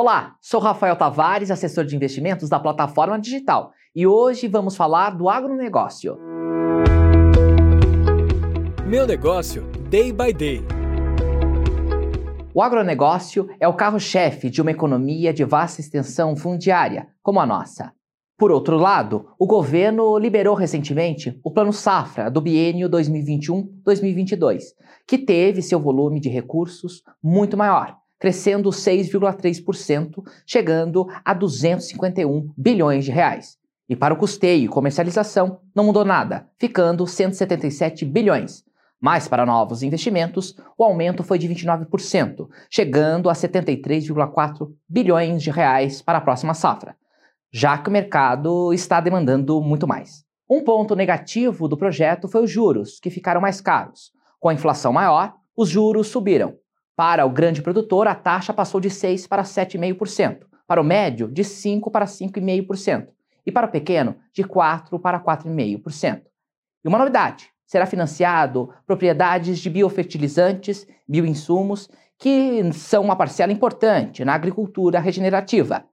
Olá, sou Rafael Tavares, assessor de investimentos da plataforma digital, e hoje vamos falar do agronegócio. Meu negócio, day by day. O agronegócio é o carro-chefe de uma economia de vasta extensão fundiária, como a nossa. Por outro lado, o governo liberou recentemente o Plano Safra do biênio 2021-2022, que teve seu volume de recursos muito maior, crescendo 6,3%, chegando a 251 bilhões de reais. E para o custeio e comercialização não mudou nada, ficando 177 bilhões. Mas para novos investimentos, o aumento foi de 29%, chegando a 73,4 bilhões de reais para a próxima safra já que o mercado está demandando muito mais. Um ponto negativo do projeto foi os juros, que ficaram mais caros. Com a inflação maior, os juros subiram. Para o grande produtor, a taxa passou de 6 para 7,5%, para o médio, de 5 para 5,5%, e para o pequeno, de 4 para 4,5%. E uma novidade: será financiado propriedades de biofertilizantes, bioinsumos, que são uma parcela importante na agricultura regenerativa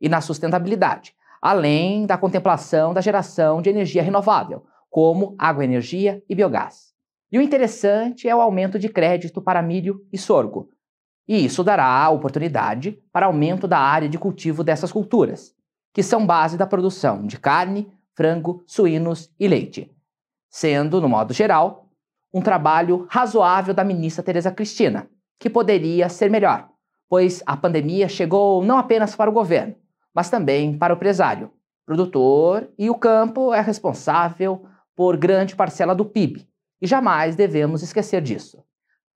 e na sustentabilidade, além da contemplação da geração de energia renovável, como água, energia e biogás. E o interessante é o aumento de crédito para milho e sorgo. E isso dará oportunidade para aumento da área de cultivo dessas culturas, que são base da produção de carne, frango, suínos e leite. Sendo, no modo geral, um trabalho razoável da ministra Tereza Cristina, que poderia ser melhor, pois a pandemia chegou não apenas para o governo, mas também para o empresário, produtor, e o campo é responsável por grande parcela do PIB, e jamais devemos esquecer disso.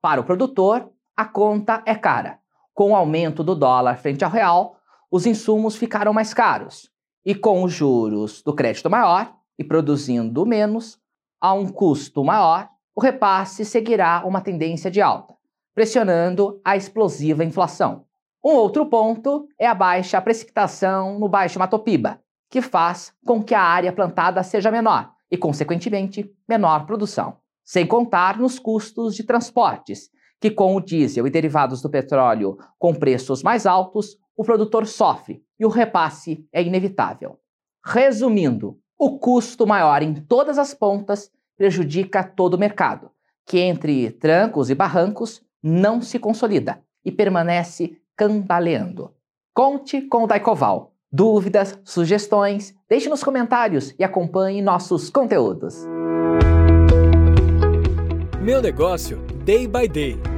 Para o produtor, a conta é cara. Com o aumento do dólar frente ao real, os insumos ficaram mais caros, e com os juros do crédito maior e produzindo menos, a um custo maior, o repasse seguirá uma tendência de alta, pressionando a explosiva inflação. Um outro ponto é a baixa precipitação no Baixo Matopiba, que faz com que a área plantada seja menor e, consequentemente, menor produção. Sem contar nos custos de transportes, que com o diesel e derivados do petróleo com preços mais altos, o produtor sofre e o repasse é inevitável. Resumindo, o custo maior em todas as pontas prejudica todo o mercado, que entre trancos e barrancos não se consolida e permanece cambaleando. Conte com o Daicoval. Dúvidas, sugestões, deixe nos comentários e acompanhe nossos conteúdos. Meu negócio, day by day.